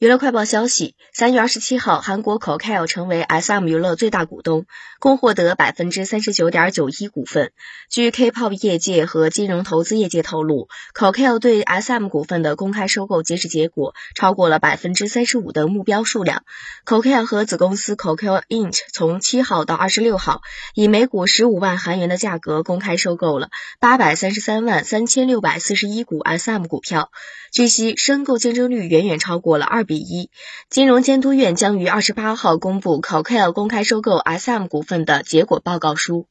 娱乐快报消息：三月二十七号，韩国 COCO 成为 SM 娱乐最大股东，共获得百分之三十九点九一股份。据 K-pop 业界和金融投资业界透露，COCO 对 SM 股份的公开收购截止结果超过了百分之三十五的目标数量。COCO 和子公司 COCO Int 从七号到二十六号，以每股十五万韩元的价格公开收购了八百三十三万三千六百四十一股 SM 股票。据悉，申购竞争率远远超过了二。比一，金融监督院将于二十八号公布 COCO 公开收购 SM 股份的结果报告书。